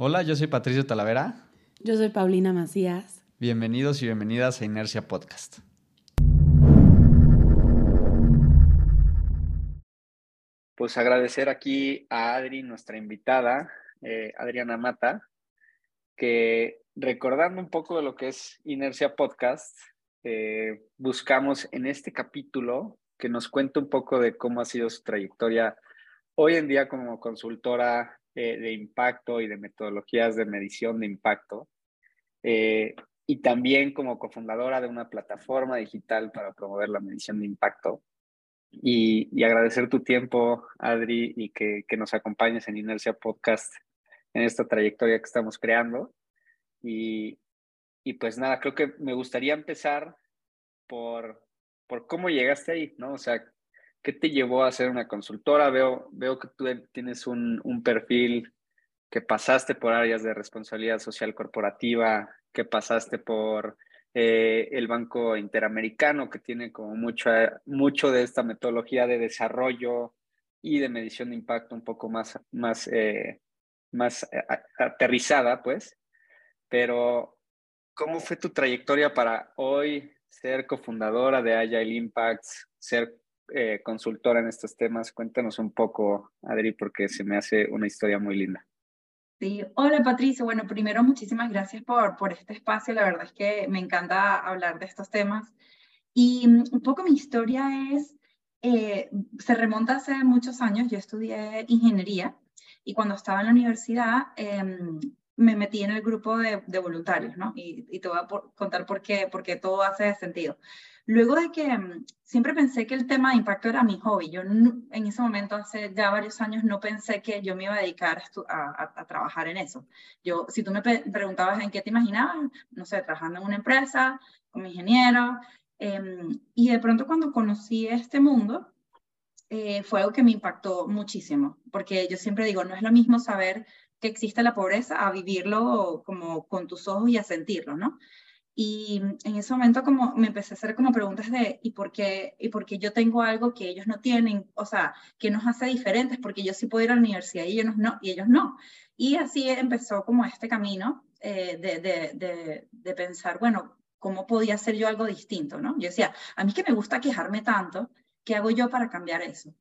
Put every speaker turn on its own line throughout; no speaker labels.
Hola, yo soy Patricio Talavera.
Yo soy Paulina Macías.
Bienvenidos y bienvenidas a Inercia Podcast.
Pues agradecer aquí a Adri, nuestra invitada, eh, Adriana Mata, que recordando un poco de lo que es Inercia Podcast, eh, buscamos en este capítulo que nos cuente un poco de cómo ha sido su trayectoria hoy en día como consultora de impacto y de metodologías de medición de impacto. Eh, y también como cofundadora de una plataforma digital para promover la medición de impacto. Y, agradecer tu tiempo, Adri, y que, que, nos acompañes en Inercia Podcast en esta trayectoria que estamos creando. Y, y pues nada, creo que me gustaría empezar por, por cómo llegaste ahí, ¿no? O sea, ¿Qué te llevó a ser una consultora? Veo, veo que tú tienes un, perfil que pasaste por áreas de responsabilidad social corporativa, que pasaste por eh, el Banco Interamericano, que tiene como mucho, mucho de esta metodología de desarrollo y de medición de impacto un poco más, más, eh, más eh, aterrizada, pues. Pero, ¿cómo fue tu trayectoria para hoy ser cofundadora de Agile Impacts, ser eh, consultora en estos temas. Cuéntanos un poco, Adri, porque se me hace una historia muy linda.
Sí, hola Patricio. Bueno, primero muchísimas gracias por, por este espacio. La verdad es que me encanta hablar de estos temas. Y mm, un poco mi historia es, eh, se remonta hace muchos años. Yo estudié ingeniería y cuando estaba en la universidad em, me metí en el grupo de, de voluntarios, ¿no? Y, y, te voy a contar por qué, porque todo hace sentido. Luego de que mm, siempre pensé que el tema de impacto era mi hobby, yo en ese momento, hace ya varios años, no pensé que yo me iba a dedicar a, trabajar en eso. Yo, si tú me preguntabas en qué te imaginabas, no sé, trabajando en una empresa, como ingeniero, em, y de pronto cuando conocí este mundo, eh, fue algo que me impactó muchísimo, porque yo siempre digo, no es lo mismo saber que existe la pobreza a vivirlo como con tus ojos y a sentirlo, ¿no? Y en ese momento como me empecé a hacer como preguntas de ¿y por qué, y por qué yo tengo algo que ellos no tienen? O sea, ¿qué nos hace diferentes? Porque yo sí puedo ir a la universidad y ellos no. Y ellos no. Y así empezó como este camino eh, de, de, de, de, pensar, bueno, ¿cómo podía hacer yo algo distinto? ¿no? Yo decía, a mí que me gusta quejarme tanto, ¿qué hago yo para cambiar eso?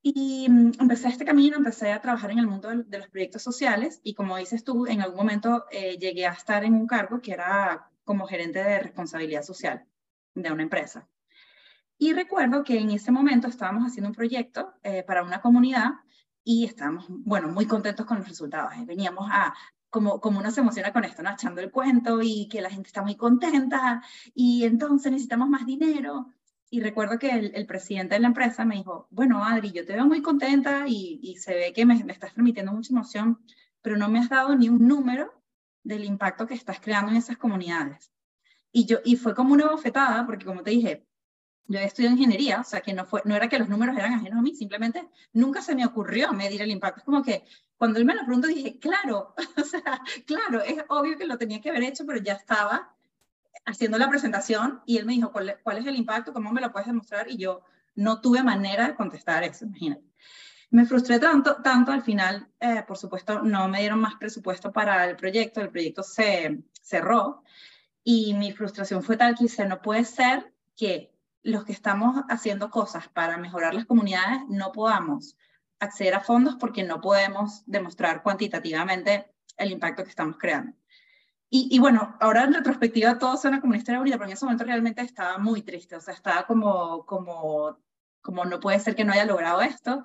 Y mm, empecé este camino, empecé a trabajar en el mundo de, los proyectos sociales y como dices tú, en algún momento eh, llegué a estar en un cargo que era como gerente de responsabilidad social de una empresa. Y recuerdo que en ese momento estábamos haciendo un proyecto eh, para una comunidad y estábamos, bueno, muy contentos con los resultados. Eh, veníamos a, como, como uno se emociona con esto, ¿no? Echando el cuento y que la gente está muy contenta y entonces necesitamos más dinero. Y recuerdo que el, presidente de la empresa me dijo, bueno, Adri, yo te veo muy contenta y, se ve que me, me estás transmitiendo mucha emoción, pero no me has dado ni un número del impacto que estás creando en esas comunidades. Y, yo, y fue como una bofetada, porque como te dije, yo estudié ingeniería, o sea que no, fue, no era que los números eran ajenos a mí, simplemente nunca se me ocurrió medir el impacto. Es como que cuando él me lo preguntó dije, claro, o sea, claro, es obvio que lo tenía que haber hecho, pero ya estaba haciendo la presentación y él me dijo, ¿cuál, cuál es el impacto? ¿Cómo me lo puedes demostrar? Y yo no tuve manera de contestar eso, imagínate. Me frustré tanto, tanto al final, eh, por supuesto, no me dieron más presupuesto para el proyecto, el proyecto se cerró y mi frustración fue tal que dice, no puede ser que los que estamos haciendo cosas para mejorar las comunidades no podamos acceder a fondos porque no podemos demostrar cuantitativamente el impacto que estamos creando. Y, y, bueno, ahora en retrospectiva todo suena como una historia bonita, pero en ese momento realmente estaba muy triste, o sea, estaba como, como, como no puede ser que no haya logrado esto.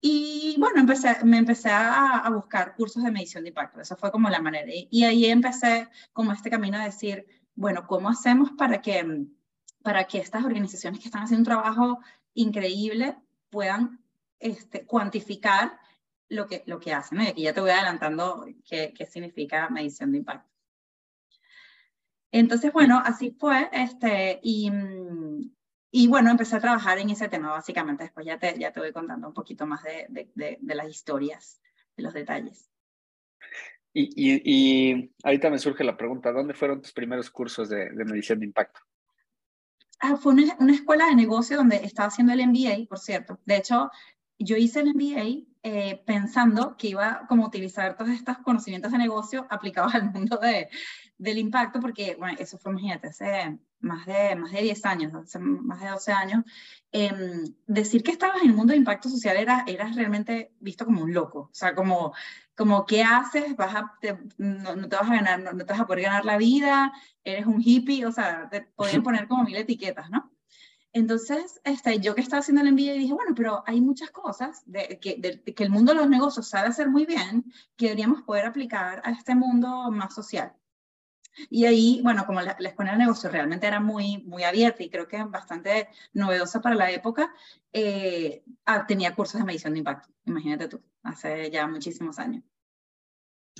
Y bueno, empecé, me empecé a, a, buscar cursos de medición de impacto, eso fue como la manera. Y, ahí empecé como este camino a decir, bueno, ¿cómo hacemos para que, para que estas organizaciones que están haciendo un trabajo increíble puedan este, cuantificar lo que, lo que hacen? Y aquí ya te voy adelantando qué, qué significa medición de impacto. Entonces, bueno, así fue, este, y, y bueno, empecé a trabajar en ese tema, básicamente. Después ya te, ya te voy contando un poquito más de, de, de, las historias, de los detalles.
Y, y, y, ahorita me surge la pregunta, ¿dónde fueron tus primeros cursos de, de medición de impacto?
Ah, fue una, una, escuela de negocio donde estaba haciendo el MBA, por cierto. De hecho, yo hice el MBA eh, pensando que iba como utilizar todos estos conocimientos de negocio aplicados al mundo de, del impacto, porque, bueno, eso fue, imagínate, hace más de, más de 10 años, hace más de 12 años, em, decir que estabas en el mundo de impacto social era, era realmente visto como un loco, o sea, como, como ¿qué haces? Vas a, no, te vas a ganar, no, te vas a poder ganar la vida, eres un hippie, o sea, te podían poner como mil etiquetas, ¿no? Entonces, este, yo que estaba haciendo el envío dije, bueno, pero hay muchas cosas de, que, de, que el mundo de los negocios sabe hacer muy bien que deberíamos poder aplicar a este mundo más social. Y ahí, bueno, como la, la, escuela de negocio realmente era muy, muy abierta y creo que bastante novedosa para la época, eh, tenía cursos de medición de impacto, imagínate tú, hace ya muchísimos años.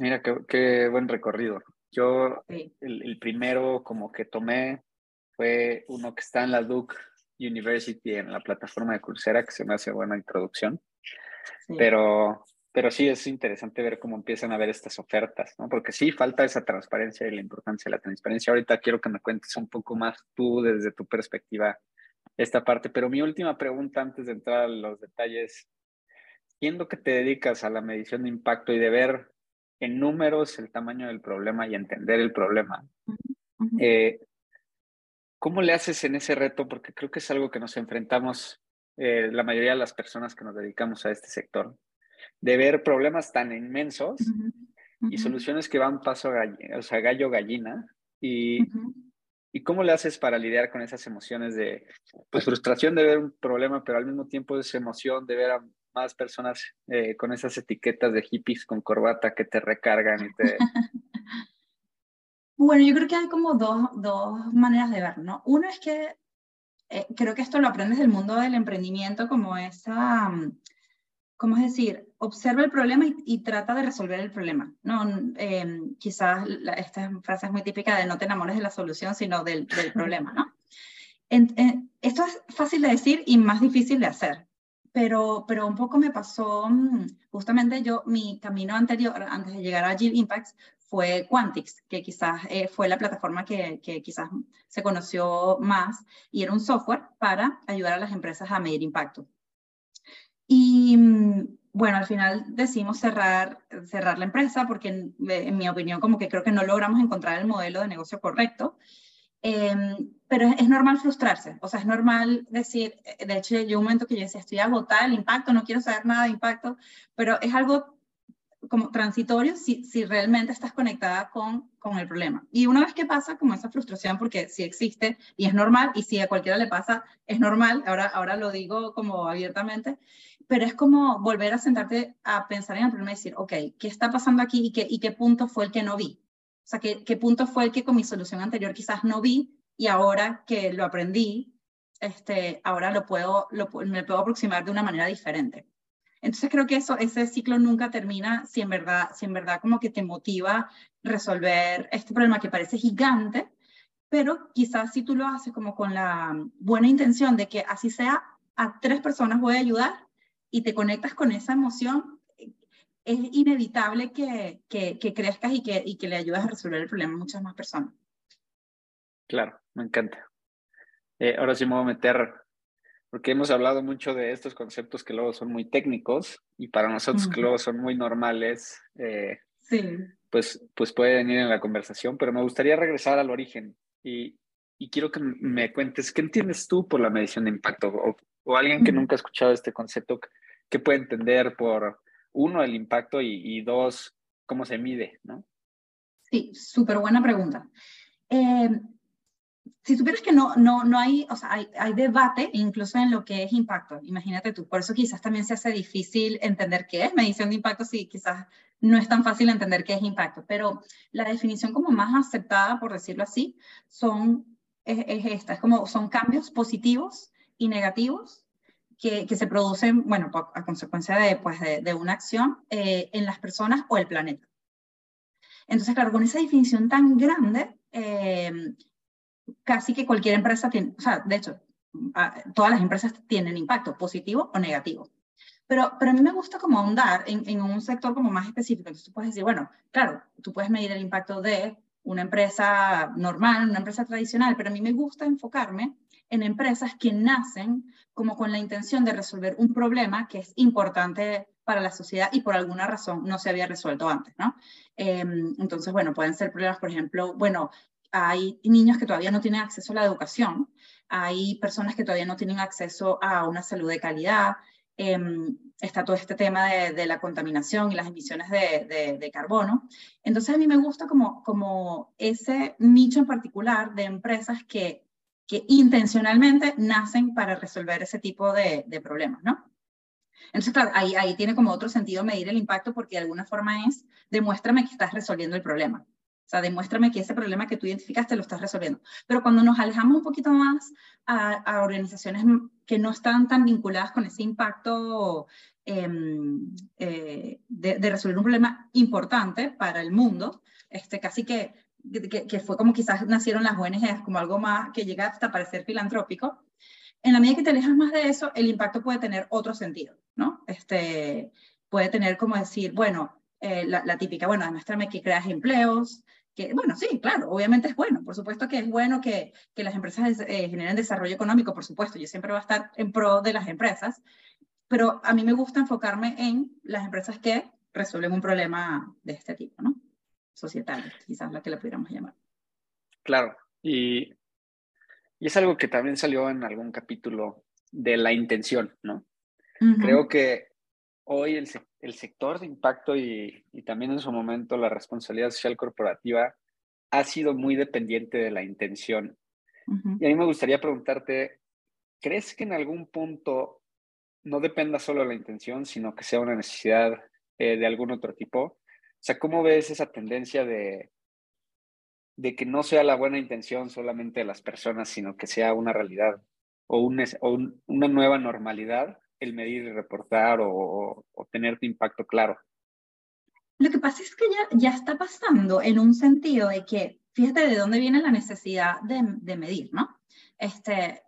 Mira, qué, qué buen recorrido. Yo, el, el, primero como que tomé fue uno que está en la Duke University, en la plataforma de Coursera, que se me hace buena introducción. Sí. Pero pero sí es interesante ver cómo empiezan a ver estas ofertas, ¿no? Porque sí falta esa transparencia y la importancia de la transparencia. Ahorita quiero que me cuentes un poco más tú desde tu perspectiva esta parte, pero mi última pregunta antes de entrar a los detalles, siendo que te dedicas a la medición de impacto y de ver en números el tamaño del problema y entender el problema, uh -huh. eh, ¿cómo le haces en ese reto? Porque creo que es algo que nos enfrentamos eh, la mayoría de las personas que nos dedicamos a este sector de ver problemas tan inmensos uh -huh. Uh -huh. y soluciones que van paso a o sea, gallo gallina y, uh -huh. y cómo le haces para lidiar con esas emociones de pues frustración de ver un problema pero al mismo tiempo esa emoción de ver a más personas eh, con esas etiquetas de hippies con corbata que te recargan y te
bueno yo creo que hay como dos, dos maneras de ver no uno es que eh, creo que esto lo aprendes del mundo del emprendimiento como esa ¿cómo es decir? Observa el problema y, y trata de resolver el problema. ¿no? Eh, quizás la, esta frase es muy típica de no te enamores de la solución, sino del, del problema. ¿no? En, en, esto es fácil de decir y más difícil de hacer. Pero, pero un poco me pasó, mm, justamente yo, mi camino anterior, antes de llegar a Agile Impacts, fue Quantix, que quizás eh, fue la plataforma que, que, quizás se conoció más, y era un software para ayudar a las empresas a medir impacto. Y mm, bueno, al final decidimos cerrar, cerrar la empresa porque en, en, mi opinión como que creo que no logramos encontrar el modelo de negocio correcto. Eh, pero es, es, normal frustrarse, o sea, es normal decir, de hecho, yo un momento que yo decía, estoy agotada del impacto, no quiero saber nada de impacto, pero es algo como transitorio si, si realmente estás conectada con, con el problema. Y una vez que pasa como esa frustración, porque sí existe y es normal, y si a cualquiera le pasa, es normal, ahora, ahora lo digo como abiertamente, pero es como volver a sentarte a pensar en el problema y decir, ok, ¿qué está pasando aquí y qué, y qué punto fue el que no vi? O sea, ¿qué, ¿qué punto fue el que con mi solución anterior quizás no vi y ahora que lo aprendí, este, ahora lo puedo, lo, me puedo aproximar de una manera diferente? Entonces creo que eso, ese ciclo nunca termina si en verdad, si en verdad como que te motiva resolver este problema que parece gigante, pero quizás si tú lo haces como con la buena intención de que así sea, a tres personas voy a ayudar, y te conectas con esa emoción, es inevitable que, que, que crezcas y que, y que le ayudes a resolver el problema a muchas más personas.
Claro, me encanta. Eh, ahora sí me voy a meter, porque hemos hablado mucho de estos conceptos que luego son muy técnicos y para nosotros uh -huh. que luego son muy normales, eh,
sí.
pues, pues pueden ir en la conversación, pero me gustaría regresar al origen y, y quiero que me cuentes, ¿qué entiendes tú por la medición de impacto? O, o alguien que nunca ha escuchado este concepto, ¿qué puede entender por, uno, el impacto y, dos, cómo se mide? ¿no?
Sí, súper buena pregunta. Eh, si supieras que no, no, no hay, o sea, hay, hay, debate incluso en lo que es impacto, imagínate tú, por eso quizás también se hace difícil entender qué es medición de impacto, si quizás no es tan fácil entender qué es impacto, pero la definición como más aceptada, por decirlo así, son, es, es esta, es como son cambios positivos y negativos que, se producen, bueno, a consecuencia de, pues, de una acción eh, en las personas o el planeta. Entonces, claro, con esa definición tan grande, eh, casi que cualquier empresa tiene, o sea, de hecho, todas las empresas tienen impacto, positivo o negativo. Pero, pero a mí me gusta como ahondar en, en un sector como más específico. Entonces tú puedes decir, bueno, claro, tú puedes medir el impacto de una empresa normal, una empresa tradicional, pero a mí me gusta enfocarme en empresas que nacen como con la intención de resolver un problema que es importante para la sociedad y por alguna razón no se había resuelto antes, ¿no? Em, entonces, bueno, pueden ser problemas, por ejemplo, bueno, hay niños que todavía no tienen acceso a la educación, hay personas que todavía no tienen acceso a una salud de calidad, em, está todo este tema de, la contaminación y las emisiones de, carbono. Entonces a mí me gusta como, como ese nicho en particular de empresas que, que intencionalmente nacen para resolver ese tipo de, problemas, ¿no? Entonces, claro, ahí, ahí tiene como otro sentido medir el impacto porque de alguna forma es, demuéstrame que estás resolviendo el problema. O sea, demuéstrame que ese problema que tú identificaste lo estás resolviendo. Pero cuando nos alejamos un poquito más a, organizaciones que no están tan vinculadas con ese impacto em, eh, de, resolver un problema importante para el mundo, este, casi que, que, fue como quizás nacieron las ONGs, como algo más que llega hasta parecer filantrópico, en la medida que te alejas más de eso, el impacto puede tener otro sentido, ¿no? Este, puede tener como decir, bueno, eh, la, típica, bueno, demuéstrame que creas empleos, que, bueno, sí, claro, obviamente es bueno, por supuesto que es bueno que, que las empresas eh, generen desarrollo económico, por supuesto, yo siempre voy a estar en pro de las empresas, pero a mí me gusta enfocarme en las empresas que resuelven un problema de este tipo, ¿no? Societal, quizás la que le pudiéramos llamar.
Claro, y y es algo que también salió en algún capítulo de la intención, ¿no? Creo que hoy el, el, sector de impacto y, y, también en su momento la responsabilidad social corporativa ha sido muy dependiente de la intención. Y a mí me gustaría preguntarte, ¿crees que en algún punto no dependa solo de la intención, sino que sea una necesidad eh, de algún otro tipo? O sea, ¿cómo ves esa tendencia de, de que no sea la buena intención solamente de las personas, sino que sea una realidad o, una nueva normalidad el medir y reportar o, tener tu impacto claro.
Lo que pasa es que ya, ya está pasando en un sentido de que, fíjate de dónde viene la necesidad de, medir, ¿no? Este,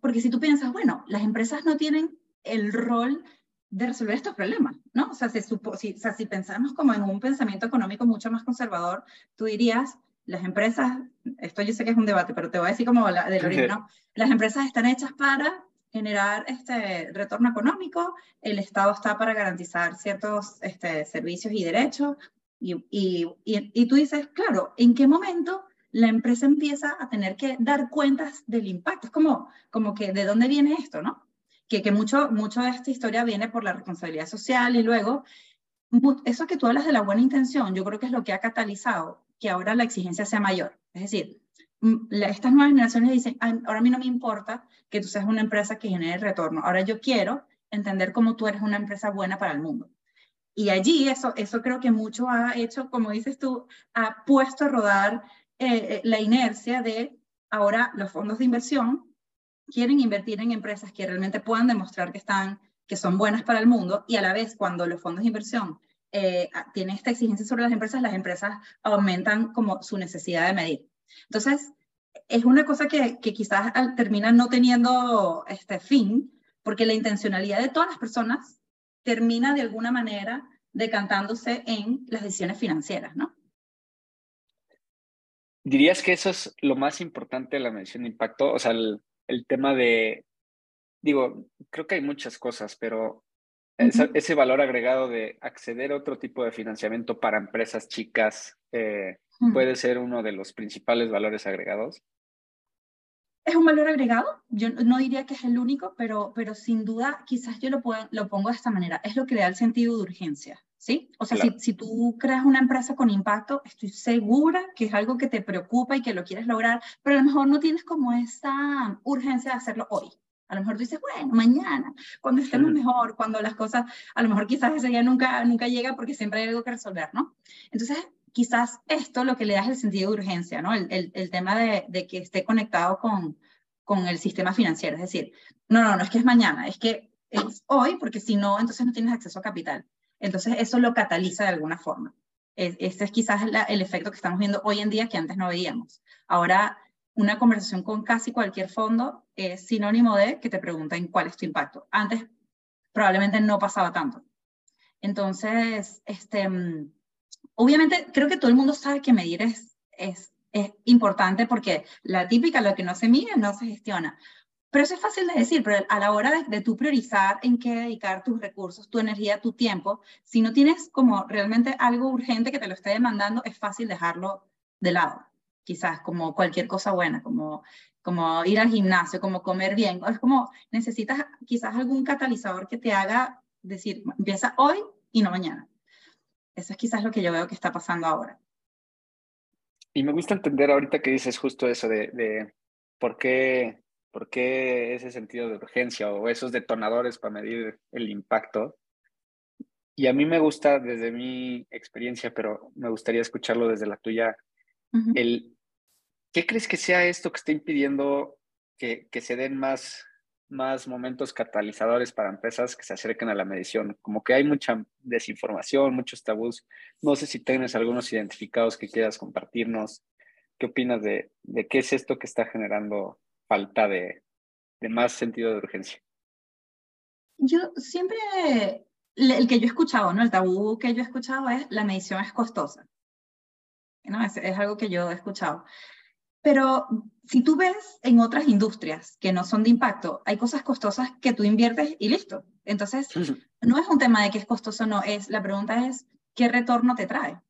porque si tú piensas, bueno, las empresas no tienen el rol de resolver estos problemas, ¿no? O sea, si, si, o sea, si pensamos como en un pensamiento económico mucho más conservador, tú dirías, las empresas, esto yo sé que es un debate, pero te voy a decir como la, del origen, ¿no? Las empresas están hechas para generar este retorno económico, el Estado está para garantizar ciertos este, servicios y derechos, y, y, y, tú dices, claro, ¿en qué momento la empresa empieza a tener que dar cuentas del impacto? Es como, como que, ¿de dónde viene esto, no? Que, que mucho, mucho de esta historia viene por la responsabilidad social y luego, eso que tú hablas de la buena intención, yo creo que es lo que ha catalizado que ahora la exigencia sea mayor. Es decir, mm, estas nuevas generaciones dicen, ahora a mí no me importa que tú seas una empresa que genere retorno, ahora yo quiero entender cómo tú eres una empresa buena para el mundo. Y allí eso, eso creo que mucho ha hecho, como dices tú, ha puesto a rodar eh, eh, la inercia de ahora los fondos de inversión quieren invertir en empresas que realmente puedan demostrar que, están, que son buenas para el mundo y a la vez cuando los fondos de inversión eh, tiene esta exigencia sobre las empresas, las empresas aumentan como su necesidad de medir. Entonces, es una cosa que, que quizás termina no teniendo este fin, porque la intencionalidad de todas las personas termina de alguna manera decantándose en las decisiones financieras, ¿no?
¿Dirías que eso es lo más importante de la medición de impacto? O sea, el, el tema de, digo, creo que hay muchas cosas, pero ese, valor agregado de acceder a otro tipo de financiamiento para empresas chicas eh, puede ser uno de los principales valores agregados.
Es un valor agregado, yo no diría que es el único, pero, pero sin duda quizás yo lo, puedo, lo pongo de esta manera, es lo que le da el sentido de urgencia, ¿sí? O sea, si, si tú creas una empresa con impacto, estoy segura que es algo que te preocupa y que lo quieres lograr, pero a lo mejor no tienes como esa urgencia de hacerlo hoy, a lo mejor tú dices, bueno, mañana, cuando estemos mejor, cuando las cosas, a lo mejor quizás ese día nunca, nunca llega porque siempre hay algo que resolver, ¿no? Entonces, quizás esto lo que le da es el sentido de urgencia, ¿no? El, el, tema de, de, que esté conectado con, con el sistema financiero. Es decir, no, no, no es que es mañana, es que es hoy, porque si no, entonces no tienes acceso a capital. Entonces, eso lo cataliza de alguna forma. Este es quizás el efecto que estamos viendo hoy en día que antes no veíamos. Ahora una conversación con casi cualquier fondo es sinónimo de que te pregunten cuál es tu impacto. Antes probablemente no pasaba tanto. Entonces, este, mm, obviamente creo que todo el mundo sabe que medir es, es, es importante porque la típica, lo que no se mide, no se gestiona. Pero eso es fácil de decir, pero a la hora de, de tú priorizar en qué dedicar tus recursos, tu energía, tu tiempo, si no tienes como realmente algo urgente que te lo esté demandando, es fácil dejarlo de lado. Quizás como cualquier cosa buena, como, como ir al gimnasio, como comer bien. Es como necesitas quizás algún catalizador que te haga decir, empieza hoy y no mañana. Eso es quizás lo que yo veo que está pasando ahora.
Y me gusta entender ahorita que dices justo eso de, de por qué ¿Por qué ese sentido de urgencia o esos detonadores para medir el impacto? Y a mí me gusta desde mi experiencia, pero me gustaría escucharlo desde la tuya. el, ¿Qué crees que sea esto que está impidiendo que, que, se den más, más momentos catalizadores para empresas que se acerquen a la medición? Como que hay mucha desinformación, muchos tabús. No sé si tienes algunos identificados que quieras compartirnos. ¿Qué opinas de, de qué es esto que está generando falta de, más sentido de urgencia?
Yo siempre, el que yo he escuchado, ¿no? El tabú que yo he escuchado es la medición es costosa. ¿no? Es, es algo que yo he escuchado. Pero si tú ves en otras industrias que no son de impacto, hay cosas costosas que tú inviertes y listo. Entonces, no es un tema de que es costoso o no, es, la pregunta es, ¿qué retorno te trae?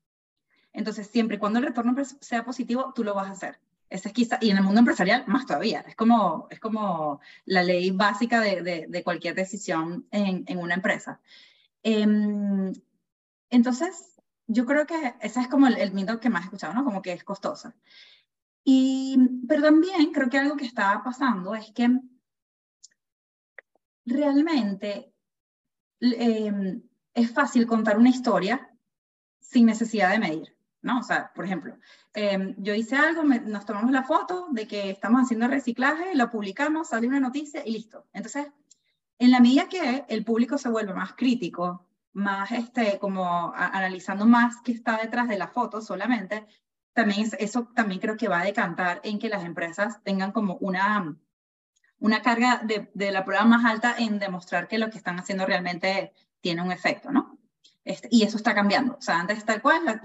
Entonces, siempre y cuando el retorno sea positivo, tú lo vas a hacer. Es quizá, y en el mundo empresarial más todavía. Es como, es como la ley básica de, de, cualquier decisión en, en una empresa. Em, entonces, yo creo que ese es como el, el, mito que más he escuchado, ¿no? Como que es costosa. Y, pero también creo que algo que está pasando es que realmente eh, es fácil contar una historia sin necesidad de medir. ¿No? O sea, por ejemplo, em, yo hice algo, nos tomamos la foto de que estamos haciendo reciclaje, lo publicamos, sale una noticia y listo. Entonces, en la medida que el público se vuelve más crítico, más este, como analizando más qué está detrás de la foto solamente, también eso también creo que va a decantar en que las empresas tengan como una, una carga de, de la prueba más alta en demostrar que lo que están haciendo realmente tiene un efecto, ¿no? Este, y eso está cambiando. O sea, antes tal cual, la,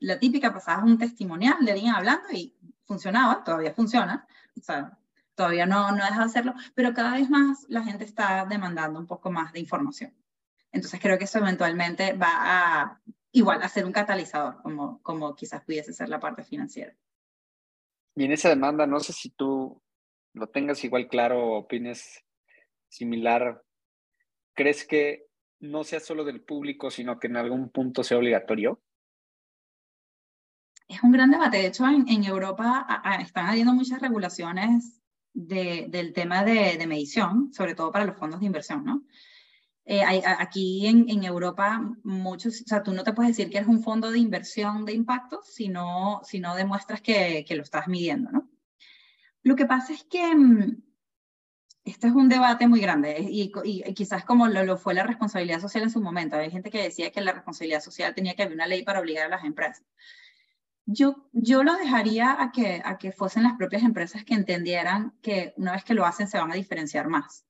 la, típica pasaba un testimonial de alguien hablando y funcionaba, todavía funciona. O sea, todavía no, no deja de hacerlo, pero cada vez más la gente está demandando un poco más de información. Entonces creo que eso eventualmente va a igual a ser un catalizador, como, como quizás pudiese ser la parte financiera.
Y en esa demanda, no sé si tú lo tengas igual claro o opines similar. ¿Crees que no sea solo del público, sino que en algún punto sea obligatorio?
Es un gran debate. De hecho, en, Europa están habiendo muchas regulaciones de, del tema de, de, medición, sobre todo para los fondos de inversión, ¿no? Eh, aquí en, Europa, muchos, o sea, tú no te puedes decir que eres un fondo de inversión de impacto si no, si demuestras que, que lo estás midiendo, ¿no? Lo que pasa es que mm, este es un debate muy grande y, y, quizás como lo, fue la responsabilidad social en su momento. Hay gente que decía que la responsabilidad social tenía que haber una ley para obligar a las empresas. Yo, yo lo dejaría a que, a que fuesen las propias empresas que entendieran que una vez que lo hacen se van a diferenciar más.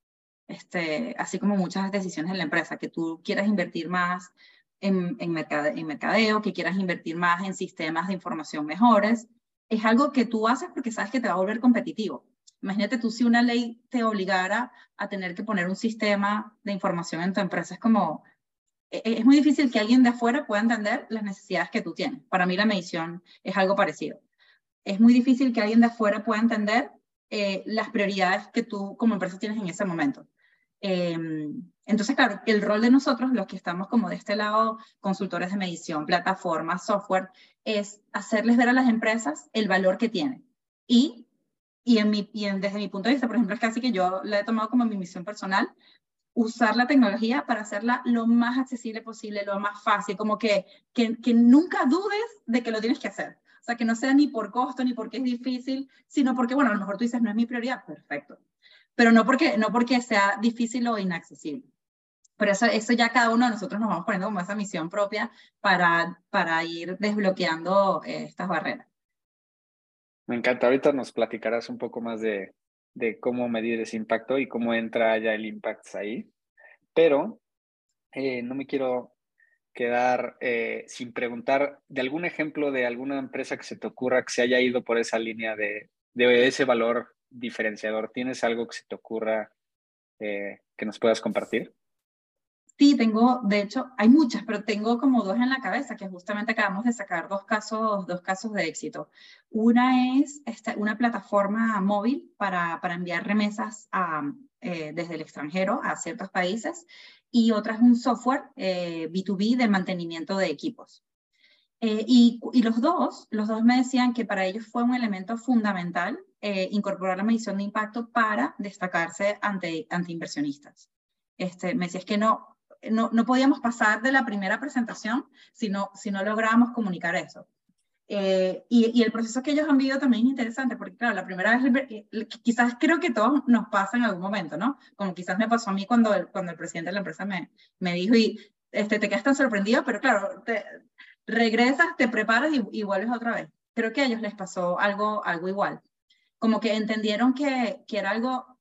Este, así como muchas decisiones en la empresa, que tú quieras invertir más en, en, en mercadeo, que quieras invertir más en sistemas de información mejores, es algo que tú haces porque sabes que te va a volver competitivo Imagínate tú si una ley te obligara a tener que poner un sistema de información en tu empresa. Es como, e, e, es muy difícil que alguien de afuera pueda entender las necesidades que tú tienes. Para mí la medición es algo parecido. Es muy difícil que alguien de afuera pueda entender eh, las prioridades que tú como empresa tienes en ese momento. Eh, entonces, claro, el rol de nosotros, los que estamos como de este lado, consultores de medición, plataformas, software, es hacerles ver a las empresas el valor que tienen y y, en mi, desde mi punto de vista, por ejemplo, es casi que yo la he tomado como mi misión personal, usar la tecnología para hacerla lo más accesible posible, lo más fácil, como que, que, que, nunca dudes de que lo tienes que hacer. O sea, que no sea ni por costo, ni porque es difícil, sino porque, bueno, a lo mejor tú dices, no es mi prioridad, perfecto. Pero no porque, no porque sea difícil o inaccesible. Pero eso, eso ya cada uno de nosotros nos vamos poniendo como esa misión propia para, para ir desbloqueando eh, estas barreras.
Me encanta. Ahorita nos platicarás un poco más de, de cómo medir ese impacto y cómo entra ya el impact ahí. Pero eh, no me quiero quedar eh, sin preguntar de algún ejemplo de alguna empresa que se te ocurra que se haya ido por esa línea de, de ese valor diferenciador? ¿Tienes algo que se te ocurra eh, que nos puedas compartir?
Sí, tengo, de hecho, hay muchas, pero tengo como dos en la cabeza, que justamente acabamos de sacar dos casos, dos casos de éxito. Una es esta, una plataforma móvil para, para enviar remesas a, eh, desde el extranjero a ciertos países y otra es un software B2B eh, de mantenimiento de equipos. Eh, y, y, los dos, los dos me decían que para ellos fue un elemento fundamental incorporar la medición de impacto para destacarse ante, ante inversionistas. Este, me decía, es que no, no, no, podíamos pasar de la primera presentación si no, si no lográbamos comunicar eso. Eh, y, y, el proceso que ellos han vivido también es interesante, porque claro, la primera vez, eh, quizás creo que todos nos pasa en algún momento, ¿no? Como quizás me pasó a mí cuando el, cuando el presidente de la empresa me, me dijo y este, te quedas tan sorprendido, pero claro, te, regresas, te preparas y, y, vuelves otra vez. Creo que a ellos les pasó algo, algo igual. Como que entendieron que, que era algo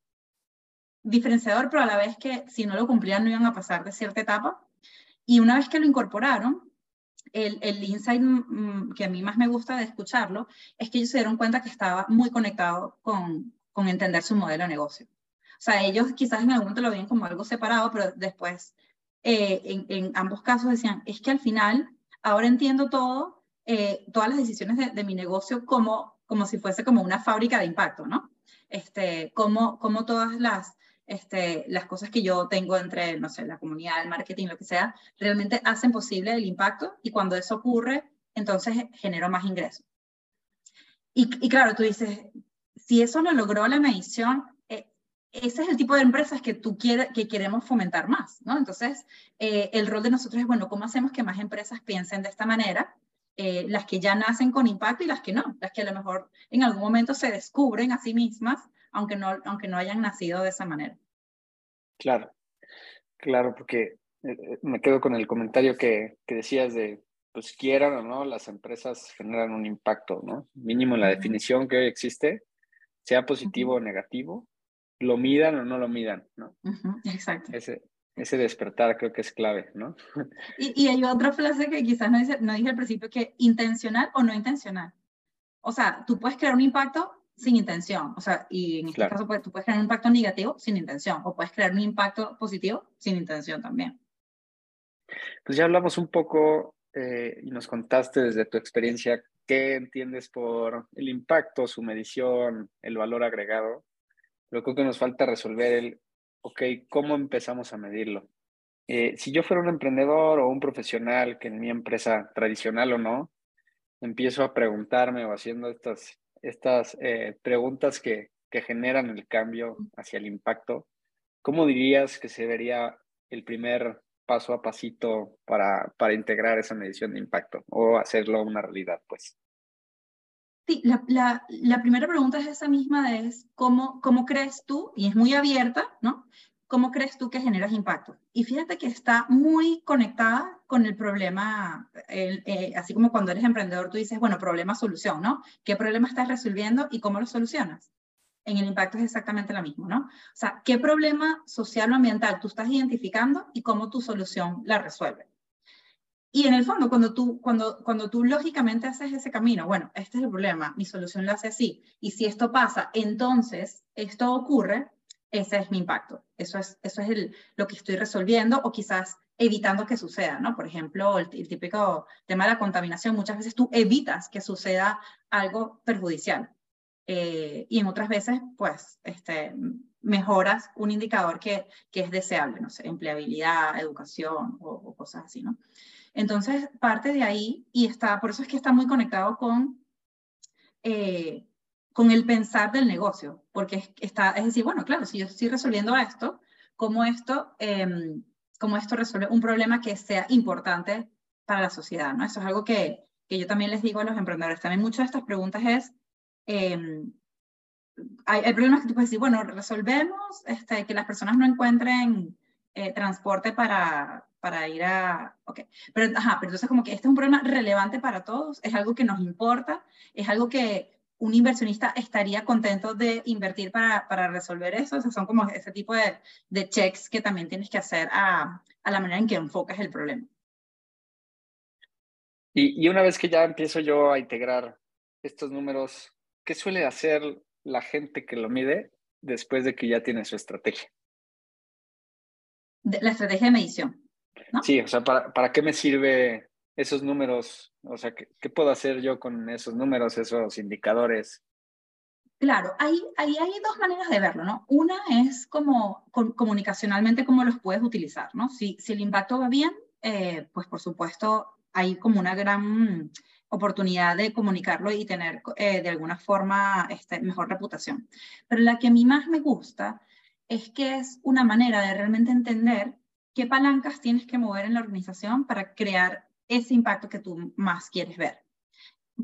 diferenciador, pero a la vez que si no lo cumplían no iban a pasar de cierta etapa. Y una vez que lo incorporaron, el, el insight mm, que a mí más me gusta de escucharlo es que ellos se dieron cuenta que estaba muy conectado con, con entender su modelo de negocio. O sea, ellos quizás en algún momento lo veían como algo separado, pero después eh, en, en, ambos casos decían, es que al final ahora entiendo todo, eh, todas las decisiones de, de, mi negocio como, como si fuese como una fábrica de impacto, ¿no? Este, como, como todas las, este, las cosas que yo tengo entre, no sé, la comunidad, el marketing, lo que sea, realmente hacen posible el impacto y cuando eso ocurre, entonces genero más ingresos. Y, claro, tú dices, si eso lo logró la medición, eh, ese es el tipo de empresas que tú quieres, que queremos fomentar más, ¿no? Entonces, eh, el rol de nosotros es, bueno, ¿cómo hacemos que más empresas piensen de esta manera? Eh, las que ya nacen con impacto y las que no, las que a lo mejor en algún momento se descubren a sí mismas aunque no, aunque no hayan nacido de esa manera.
Claro, claro, porque eh, eh, me quedo con el comentario que, que decías de, pues quieran o no, las empresas generan un impacto, ¿no? Mínimo en la definición que hoy existe, sea positivo o negativo, lo midan o no lo midan, ¿no?
Exacto.
Ese, ese despertar creo que es clave, ¿no?
Y, y hay otra frase que quizás no, dice, no dije al principio, que intencional o no intencional. O sea, tú puedes crear un impacto sin intención. O sea, y en este caso pues, tú puedes crear un impacto negativo sin intención o puedes crear un impacto positivo sin intención también.
Pues ya hablamos un poco eh, y nos contaste desde tu experiencia qué entiendes por el impacto, su medición, el valor agregado. Creo que nos falta resolver el, ok, ¿cómo empezamos a medirlo? Eh, si yo fuera un emprendedor o un profesional que en mi empresa tradicional o no, empiezo a preguntarme o haciendo estas estas eh, preguntas que, que generan el cambio hacia el impacto, ¿cómo dirías que se vería el primer paso a pasito para, para integrar esa medición de impacto o hacerlo una realidad, pues?
Sí, la, la, primera pregunta es esa misma, es ¿cómo, cómo crees tú, y es muy abierta, ¿no? ¿Cómo crees tú que generas impacto? Y fíjate que está muy conectada con el problema, eh, así como cuando eres emprendedor tú dices, bueno, problema-solución, ¿no? ¿Qué problema estás resolviendo y cómo lo solucionas? En el impacto es exactamente lo mismo, ¿no? O sea, ¿qué problema social o ambiental tú estás identificando y cómo tu solución la resuelve? Y en el fondo, cuando tú, cuando, cuando tú lógicamente haces ese camino, bueno, este es el problema, mi solución lo hace así, y si esto pasa, entonces esto ocurre, ese es mi impacto. Eso es, eso es el, lo que estoy resolviendo o quizás evitando que suceda, ¿no? Por ejemplo, el, típico tema de la contaminación, muchas veces tú evitas que suceda algo perjudicial. Eh, y en otras veces, pues, este, mejoras un indicador que, que es deseable, no empleabilidad, educación o, cosas así, ¿no? Entonces, parte de ahí, y está, por eso es que está muy conectado con eh, con el pensar del negocio, porque está, es decir, bueno, claro, si yo estoy resolviendo esto, ¿cómo esto, eh, cómo esto resuelve un problema que sea importante para la sociedad? ¿no? Eso es algo que, que yo también les digo a los emprendedores. También muchas de estas preguntas es, eh, hay, hay, problemas que tú puedes decir, bueno, resolvemos este, que las personas no encuentren eh, transporte para, para ir a... Ok, pero, ajá, pero entonces como que este es un problema relevante para todos, es algo que nos importa, es algo que un inversionista estaría contento de invertir para, para resolver eso. O sea, son como ese tipo de, de checks que también tienes que hacer a, a, la manera en que enfocas el problema.
Y, y, una vez que ya empiezo yo a integrar estos números, ¿qué suele hacer la gente que lo mide después de que ya tiene su estrategia?
la estrategia de medición. ¿no?
Sí, o sea, ¿para, ¿para qué me sirve esos números? O sea, ¿qué, ¿qué, puedo hacer yo con esos números, esos indicadores?
Claro, ahí, ahí hay dos maneras de verlo, ¿no? Una es como con, comunicacionalmente cómo los puedes utilizar, ¿no? Si, si el impacto va bien, eh, pues por supuesto hay como una gran oportunidad de comunicarlo y tener eh, de alguna forma este, mejor reputación. Pero la que a mí más me gusta es que es una manera de realmente entender qué palancas tienes que mover en la organización para crear ese impacto que tú más quieres ver.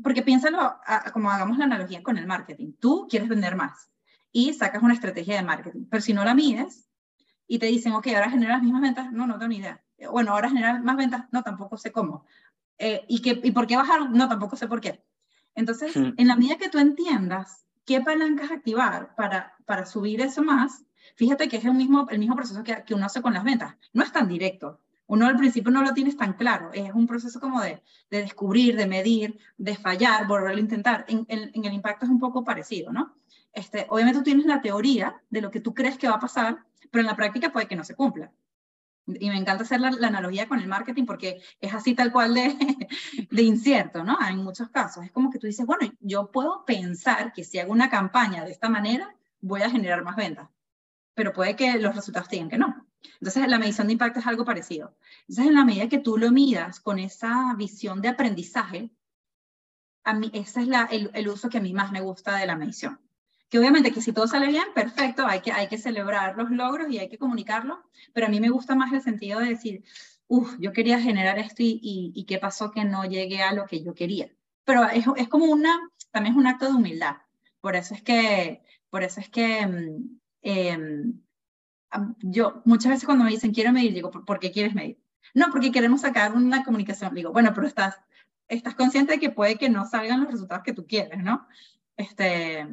Porque piénsalo como hagamos la analogía con el marketing. Tú quieres vender más y sacas una estrategia de marketing, pero si no la mides y te dicen, ok, ahora generas las mismas ventas, no, no tengo ni idea. Bueno, ahora generar más ventas, no, tampoco sé cómo. Eh, ¿y, qué, ¿Y por qué bajaron? No, tampoco sé por qué. Entonces, en la medida que tú entiendas qué palancas activar para, para subir eso más, fíjate que es el mismo, el mismo proceso que, que uno hace con las ventas. No es tan directo. Uno al principio no lo tienes tan claro. Es un proceso como de, de descubrir, de medir, de fallar, volver a intentar. En, el impacto es un poco parecido, ¿no? Este, obviamente tú tienes la teoría de lo que tú crees que va a pasar, pero en la práctica puede que no se cumpla. Y me encanta hacer la, la, analogía con el marketing porque es así tal cual de, de, incierto, ¿no? En muchos casos. Es como que tú dices, bueno, yo puedo pensar que si hago una campaña de esta manera, voy a generar más ventas. Pero puede que los resultados digan que no. Entonces, la medición de impacto es algo parecido. Entonces, en la medida que tú lo midas con esa visión de aprendizaje, a mí, ese es la, el, el uso que a mí más me gusta de la medición que obviamente que si todo sale bien, perfecto, hay que, hay que celebrar los logros y hay que comunicarlo, pero a mí me gusta más el sentido de decir, uff, yo quería generar esto y, y, y, qué pasó que no llegué a lo que yo quería. Pero es, es, como una, también es un acto de humildad. Por eso es que, por eso es que eh, yo muchas veces cuando me dicen quiero medir, digo, ¿por qué quieres medir? No, porque queremos sacar una comunicación. Digo, bueno, pero estás, estás consciente de que puede que no salgan los resultados que tú quieres, ¿no? Este,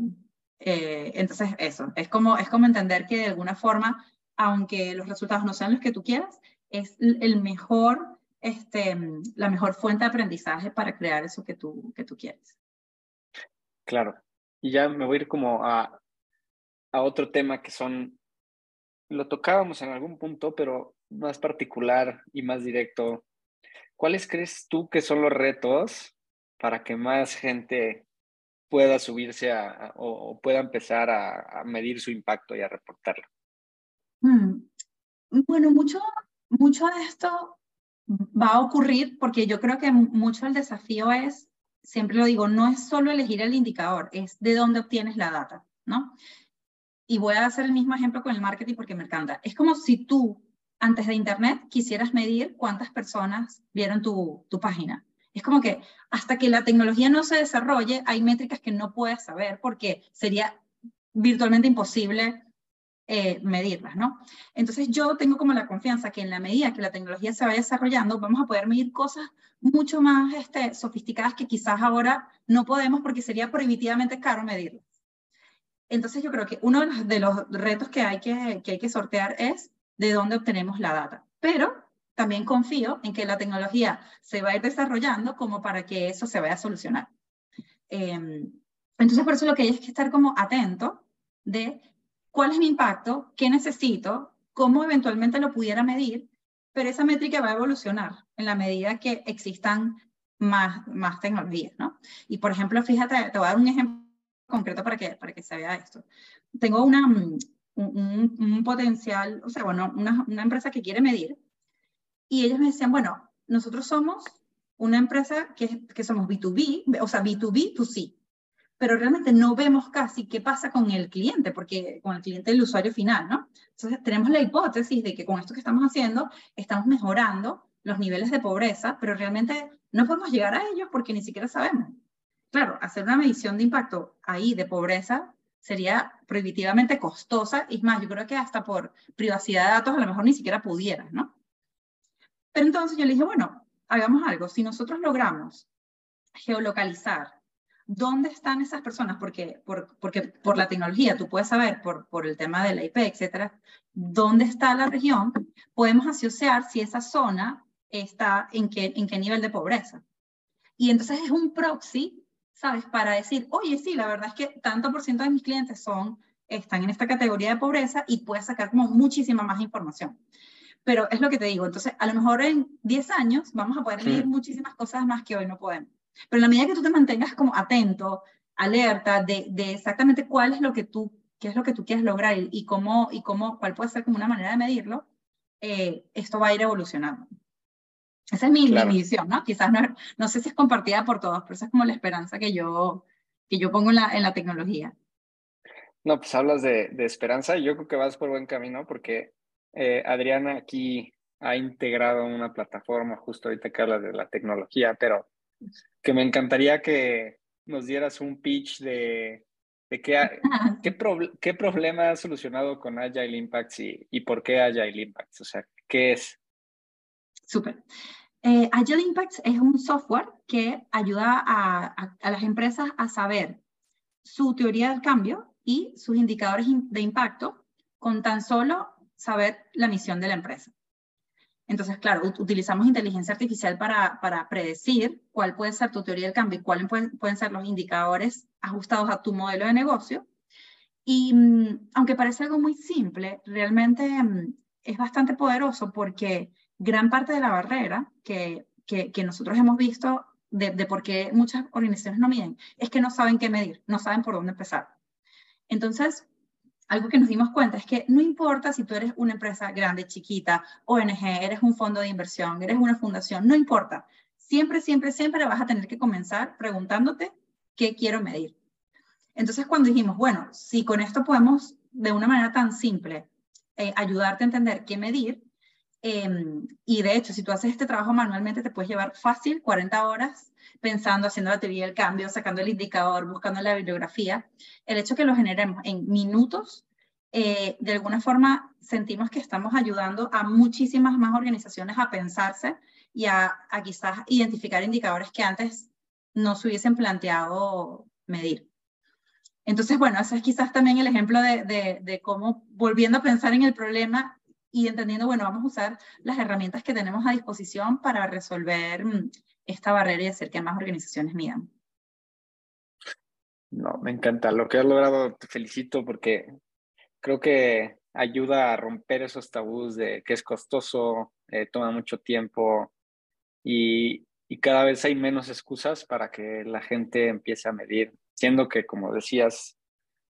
eh, entonces, eso, es como, es como entender que de alguna forma, aunque los resultados no sean los que tú quieras, es el mejor, este, la mejor fuente de aprendizaje para crear eso que tú, que tú quieres.
Claro. Y ya me voy a ir como a, a otro tema que son, lo tocábamos en algún punto, pero más particular y más directo. ¿Cuáles crees tú que son los retos para que más gente pueda subirse o pueda empezar a, a, medir su impacto y a reportarlo?
Hmm. Bueno, mucho, mucho de esto va a ocurrir porque yo creo que mucho el desafío es, siempre lo digo, no es solo elegir el indicador, es de dónde obtienes la data, ¿no? Y voy a hacer el mismo ejemplo con el marketing porque me encanta. Es como si tú, antes de Internet, quisieras medir cuántas personas vieron tu, tu página es como que hasta que la tecnología no se desarrolle, hay métricas que no puedes saber porque sería virtualmente imposible eh, medirlas, ¿no? Entonces yo tengo como la confianza que en la medida que la tecnología se vaya desarrollando, vamos a poder medir cosas mucho más este, sofisticadas que quizás ahora no podemos porque sería prohibitivamente caro medirlas. Entonces yo creo que uno de los, retos que hay que, que hay que sortear es de dónde obtenemos la data. Pero también confío en que la tecnología se va a ir desarrollando como para que eso se vaya a solucionar. Eh, entonces, por eso lo que hay es que estar como atento de cuál es mi impacto, qué necesito, cómo eventualmente lo pudiera medir, pero esa métrica va a evolucionar en la medida que existan más, más tecnologías, ¿no? Y por ejemplo, fíjate, te voy a dar un ejemplo concreto para que, para que se vea esto. Tengo una, un, un, potencial, o sea, bueno, una, una empresa que quiere medir y ellos me decían, bueno, nosotros somos una empresa que, que somos B2B, o sea, B2B2C, pero realmente no vemos casi qué pasa con el cliente, porque con el cliente, el usuario final, ¿no? Entonces tenemos la hipótesis de que con esto que estamos haciendo estamos mejorando los niveles de pobreza, pero realmente no podemos llegar a ellos porque ni siquiera sabemos. Claro, hacer una medición de impacto ahí de pobreza sería prohibitivamente costosa, y más, yo creo que hasta por privacidad de datos a lo mejor ni siquiera pudieras, ¿no? Pero entonces yo le dije, bueno, hagamos algo. Si nosotros logramos geolocalizar dónde están esas personas, porque por, la tecnología tú puedes saber, por, el tema de la IP, etcétera, dónde está la región, podemos asociar si esa zona está en qué nivel de pobreza. Y entonces es un proxy ¿sabes? Para decir, oye, sí, la verdad es que tanto por ciento de mis clientes son, están en esta categoría de pobreza y puedes sacar como muchísima más información. Pero es lo que te digo, entonces a lo mejor en 10 años vamos a poder leer muchísimas cosas más que hoy no podemos. Pero en la medida que tú te mantengas como atento, alerta de, de exactamente cuál es lo que tú, qué es lo que tú quieres lograr y, cómo, y cómo, cuál puede ser como una manera de medirlo, eh, esto va a ir evolucionando. Esa es mi, visión, ¿no? Quizás no, no, sé si es compartida por todos, pero esa es como la esperanza que yo, que yo pongo en la, en la tecnología.
No, pues hablas de, de, esperanza y yo creo que vas por buen camino porque eh, Adriana aquí ha integrado una plataforma, justo ahorita que hablas de la tecnología, pero que me encantaría que nos dieras un pitch de, de qué, qué, qué, problema has solucionado con Agile Impacts y, y por qué Agile Impacts, o sea, ¿qué es?
Súper. Eh, Agile Impacts es un software que ayuda a, las empresas a saber su teoría del cambio y sus indicadores de impacto con tan solo saber la misión de la empresa. Entonces, claro, utilizamos inteligencia artificial para, predecir cuál puede ser tu teoría del cambio y cuáles pueden, pueden ser los indicadores ajustados a tu modelo de negocio. Y mm, aunque parece algo muy simple, realmente mm, es bastante poderoso porque gran parte de la barrera que, que, nosotros hemos visto de, de, por qué muchas organizaciones no miden es que no saben qué medir, no saben por dónde empezar. Entonces, algo que nos dimos cuenta es que no importa si tú eres una empresa grande, chiquita, ONG, eres un fondo de inversión, eres una fundación, no importa. Siempre, siempre, siempre vas a tener que comenzar preguntándote qué quiero medir. Entonces, cuando dijimos, bueno, si con esto podemos de una manera tan simple eh, ayudarte a entender qué medir, Em, y de hecho, si tú haces este trabajo manualmente, te puedes llevar fácil 40 horas pensando, haciendo la teoría del cambio, sacando el indicador, buscando la bibliografía. El hecho que lo generemos en minutos, eh, de alguna forma sentimos que estamos ayudando a muchísimas más organizaciones a pensarse y a, quizás identificar indicadores que antes no se hubiesen planteado medir. Entonces, bueno, ese es quizás también el ejemplo de, cómo, volviendo a pensar en el problema, y entendiendo, bueno, vamos a usar las herramientas que tenemos a disposición para resolver mm, esta barrera y hacer que más organizaciones midan.
No, me encanta. Lo que has logrado, te felicito porque creo que ayuda a romper esos tabús de que es costoso, eh, toma mucho tiempo y, y cada vez hay menos excusas para que la gente empiece a medir, siendo que, como decías,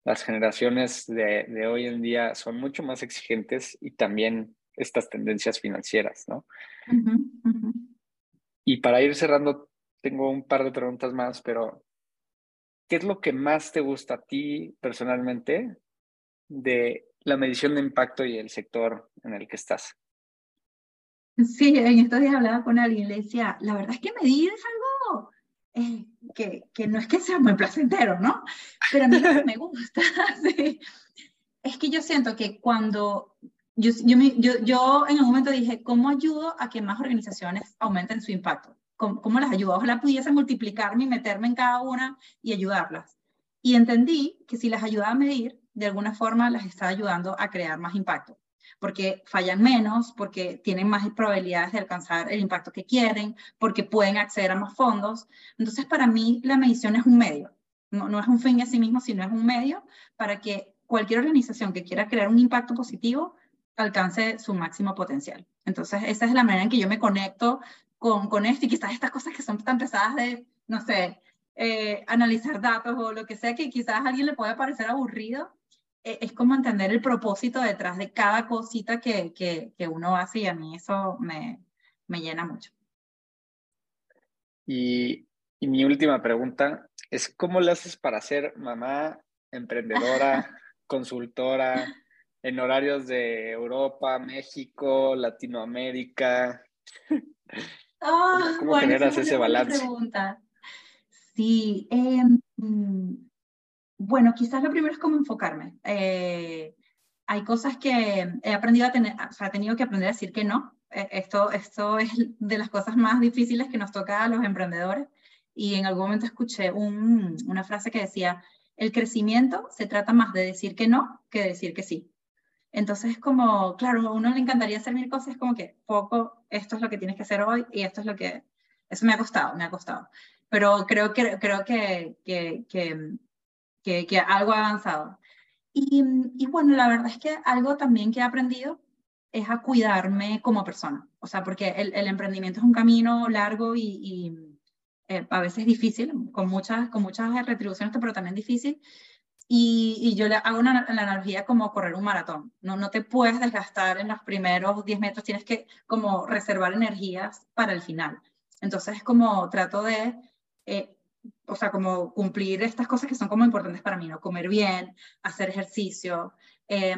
las generaciones de, de, hoy en día son mucho más exigentes y también estas tendencias financieras, ¿no? Y para ir cerrando, tengo un par de preguntas más, pero ¿qué es lo que más te gusta a ti personalmente de la medición de impacto y el sector en el que estás?
Sí, en estos días hablaba con alguien, le decía, la verdad es que medir es algo que, no es que sea muy placentero, ¿no? Pero a mí me gusta. Es que yo siento que cuando yo, yo, yo, en un momento dije, ¿cómo ayudo a que más organizaciones aumenten su impacto? ¿Cómo, ¿Cómo, las ayudo? Ojalá pudiese multiplicarme y meterme en cada una y ayudarlas. Y entendí que si las ayudaba a medir, de alguna forma las estaba ayudando a crear más impacto porque fallan menos, porque tienen más probabilidades de alcanzar el impacto que quieren, porque pueden acceder a más fondos. Entonces, para mí, la medición es un medio, no, no es un fin en sí mismo, sino es un medio para que cualquier organización que quiera crear un impacto positivo alcance su máximo potencial. Entonces, esa es la manera en que yo me conecto con, con esto y quizás estas cosas que son tan pesadas de, no sé, eh, analizar datos o lo que sea que quizás a alguien le pueda parecer aburrido, es como entender el propósito detrás de cada cosita que, que, que uno hace y a mí eso me, me llena mucho.
Y, y, mi última pregunta es, ¿cómo le haces para ser mamá, emprendedora, consultora, en horarios de Europa, México, Latinoamérica?
Oh,
¿Cómo, generas ese balance?
Pregunta. Sí, eh, bueno, quizás lo primero es cómo enfocarme. Eh, hay cosas que he aprendido a tener, o sea, he tenido que aprender a decir que no. Eh, esto, esto es de las cosas más difíciles que nos toca a los emprendedores. Y en algún momento escuché una frase que decía, el crecimiento se trata más de decir que no que de decir que sí. Entonces, como, claro, a uno le encantaría hacer mil cosas, como que poco, esto es lo que tienes que hacer hoy y esto es lo que, Eso me ha costado, me ha costado. Pero creo que, creo que, que, que, que algo ha avanzado. Y, y, bueno, la verdad es que algo también que he aprendido es a cuidarme como persona. O sea, porque el, emprendimiento es un camino largo y, y eh, a veces difícil, con muchas, con muchas retribuciones, pero también difícil. Y, yo le hago una, la analogía como correr un maratón. No, no te puedes desgastar en los primeros 10 metros, tienes que como reservar energías para el final. Entonces es como trato de, eh, o sea, como cumplir estas cosas que son como importantes para mí, ¿no? Comer bien, hacer ejercicio, eh,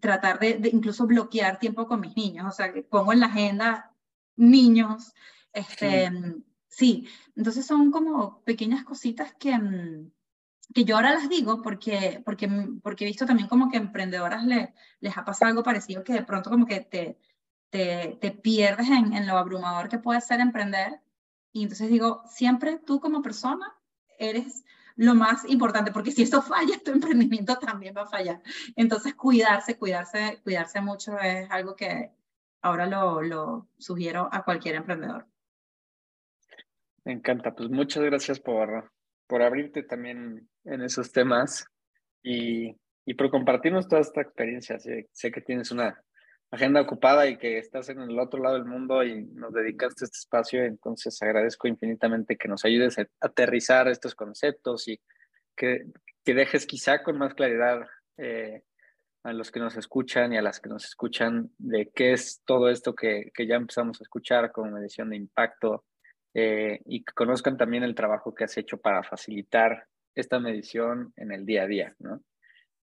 tratar de, de, incluso bloquear tiempo con mis niños. O sea, que pongo en la agenda niños, este, sí. sí. Entonces son como pequeñas cositas que mm, que yo ahora las digo porque, porque, porque he visto también como que emprendedoras le, les ha pasado algo parecido, que de pronto como que te, te, te pierdes en, en, lo abrumador que puede ser emprender. Y entonces digo, siempre tú como persona eres lo más importante, porque si eso falla, tu emprendimiento también va a fallar. Entonces cuidarse, cuidarse, cuidarse mucho es algo que ahora lo, lo sugiero a cualquier emprendedor.
Me encanta, pues muchas gracias por, por abrirte también en esos temas y, y por compartirnos toda esta experiencia. Sé, sé, que tienes una agenda ocupada y que estás en el otro lado del mundo y nos dedicaste este espacio, entonces agradezco infinitamente que nos ayudes a aterrizar estos conceptos y que, que dejes quizá con más claridad eh, a los que nos escuchan y a las que nos escuchan de qué es todo esto que, que ya empezamos a escuchar como medición de impacto, eh, y que conozcan también el trabajo que has hecho para facilitar esta medición en el día a día, ¿no?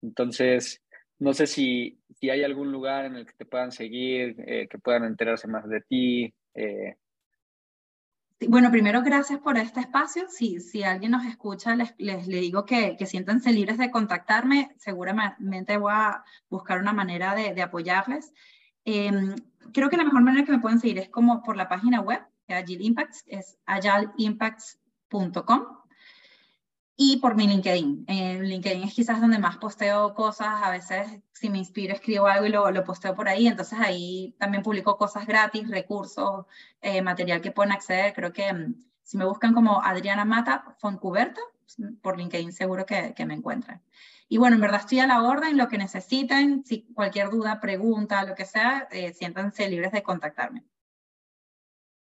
Entonces, no sé si, si hay algún lugar en el que te puedan seguir, eh, que puedan enterarse más de ti. Eh.
Bueno, primero, gracias por este espacio. Si, si alguien nos escucha, les, les, les digo que, que siéntanse libres de contactarme. Seguramente voy a buscar una manera de, de apoyarles. Eh, creo que la mejor manera que me pueden seguir es como por la página web, Agile Impacts, es agilimpacts.com y por mi LinkedIn. En LinkedIn es quizás donde más posteo cosas, a veces si me inspiro escribo algo y lo, lo posteo por ahí, entonces ahí también publico cosas gratis, recursos, eh, material que pueden acceder. Creo que um, si me buscan como Adriana Mata Foncuberta, por LinkedIn seguro que, que me encuentran. Y bueno, en verdad estoy a la orden, lo que necesiten, si cualquier duda, pregunta, lo que sea, eh, siéntanse libres de contactarme.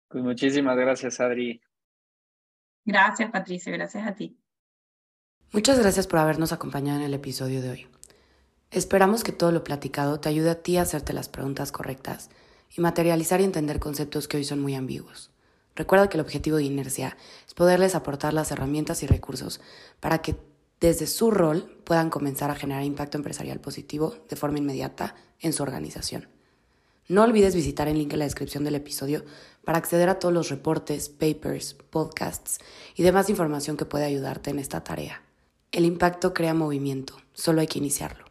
Pues muchísimas gracias, Adri.
Gracias, Patricia, gracias a ti.
Muchas gracias por habernos acompañado en el episodio de hoy. Esperamos que todo lo platicado te ayude a ti a hacerte las preguntas correctas y materializar y entender conceptos que hoy son muy ambiguos. Recuerda que el objetivo de Inercia es poderles aportar las herramientas y recursos para que desde su rol puedan comenzar a generar impacto empresarial positivo de forma inmediata en su organización. No olvides visitar el link en la descripción del episodio para acceder a todos los reportes, papers, podcasts y demás información que puede ayudarte en esta tarea. El impacto crea movimiento, solo hay que iniciarlo.